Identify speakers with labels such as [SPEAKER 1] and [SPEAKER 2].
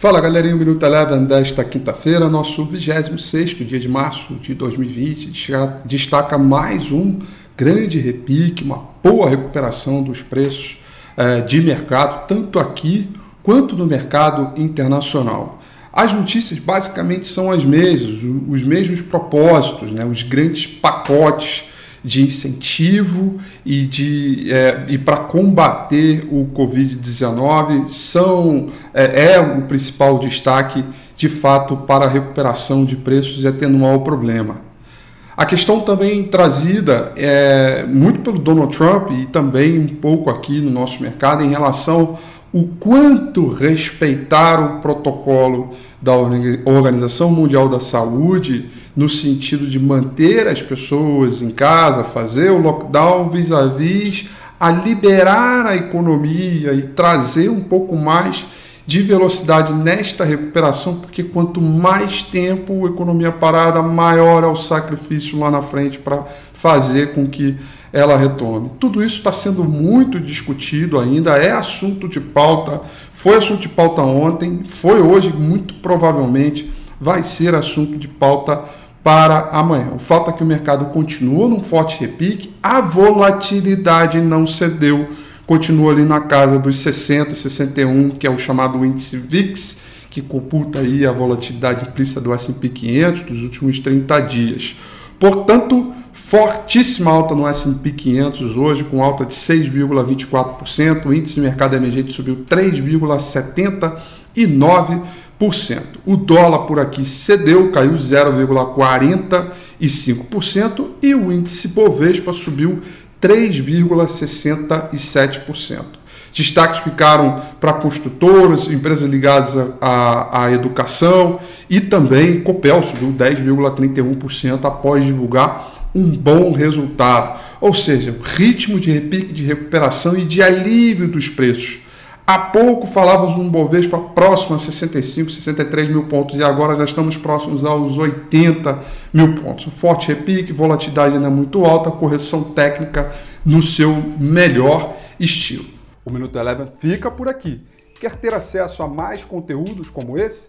[SPEAKER 1] Fala galerinha, o Minuto Eleven desta quinta-feira, nosso 26 dia de março de 2020, destaca mais um grande repique, uma boa recuperação dos preços eh, de mercado, tanto aqui quanto no mercado internacional. As notícias basicamente são as mesmas, os mesmos propósitos, né? os grandes pacotes de incentivo e, de, é, e para combater o Covid-19 são é, é, o principal destaque de fato para a recuperação de preços e atenuar o problema. A questão também trazida é, muito pelo Donald Trump e também um pouco aqui no nosso mercado em relação o quanto respeitar o protocolo da Organização Mundial da Saúde no sentido de manter as pessoas em casa, fazer o lockdown vis-à-vis a liberar a economia e trazer um pouco mais de velocidade nesta recuperação, porque quanto mais tempo a economia parada, maior é o sacrifício lá na frente para fazer com que ela retome. Tudo isso está sendo muito discutido ainda, é assunto de pauta, foi assunto de pauta ontem, foi hoje, muito provavelmente vai ser assunto de pauta para amanhã. O fato é que o mercado continua num forte repique, a volatilidade não cedeu, continua ali na casa dos 60, 61, que é o chamado índice VIX, que computa aí a volatilidade implícita do S&P 500 dos últimos 30 dias. Portanto, fortíssima alta no S&P 500 hoje, com alta de 6,24%. O índice de mercado emergente subiu 3,79%. O dólar por aqui cedeu, caiu 0,45% e o índice Bovespa subiu 3,67%. Destaques ficaram para construtoras, empresas ligadas à, à educação e também Copel subiu 10,31% após divulgar um bom resultado. Ou seja, ritmo de repique, de recuperação e de alívio dos preços. Há pouco falávamos um Bovespa próximo a 65, 63 mil pontos e agora já estamos próximos aos 80 mil pontos. Um forte repique, volatilidade ainda muito alta, correção técnica no seu melhor estilo.
[SPEAKER 2] O Minuto Eleven fica por aqui. Quer ter acesso a mais conteúdos como esse?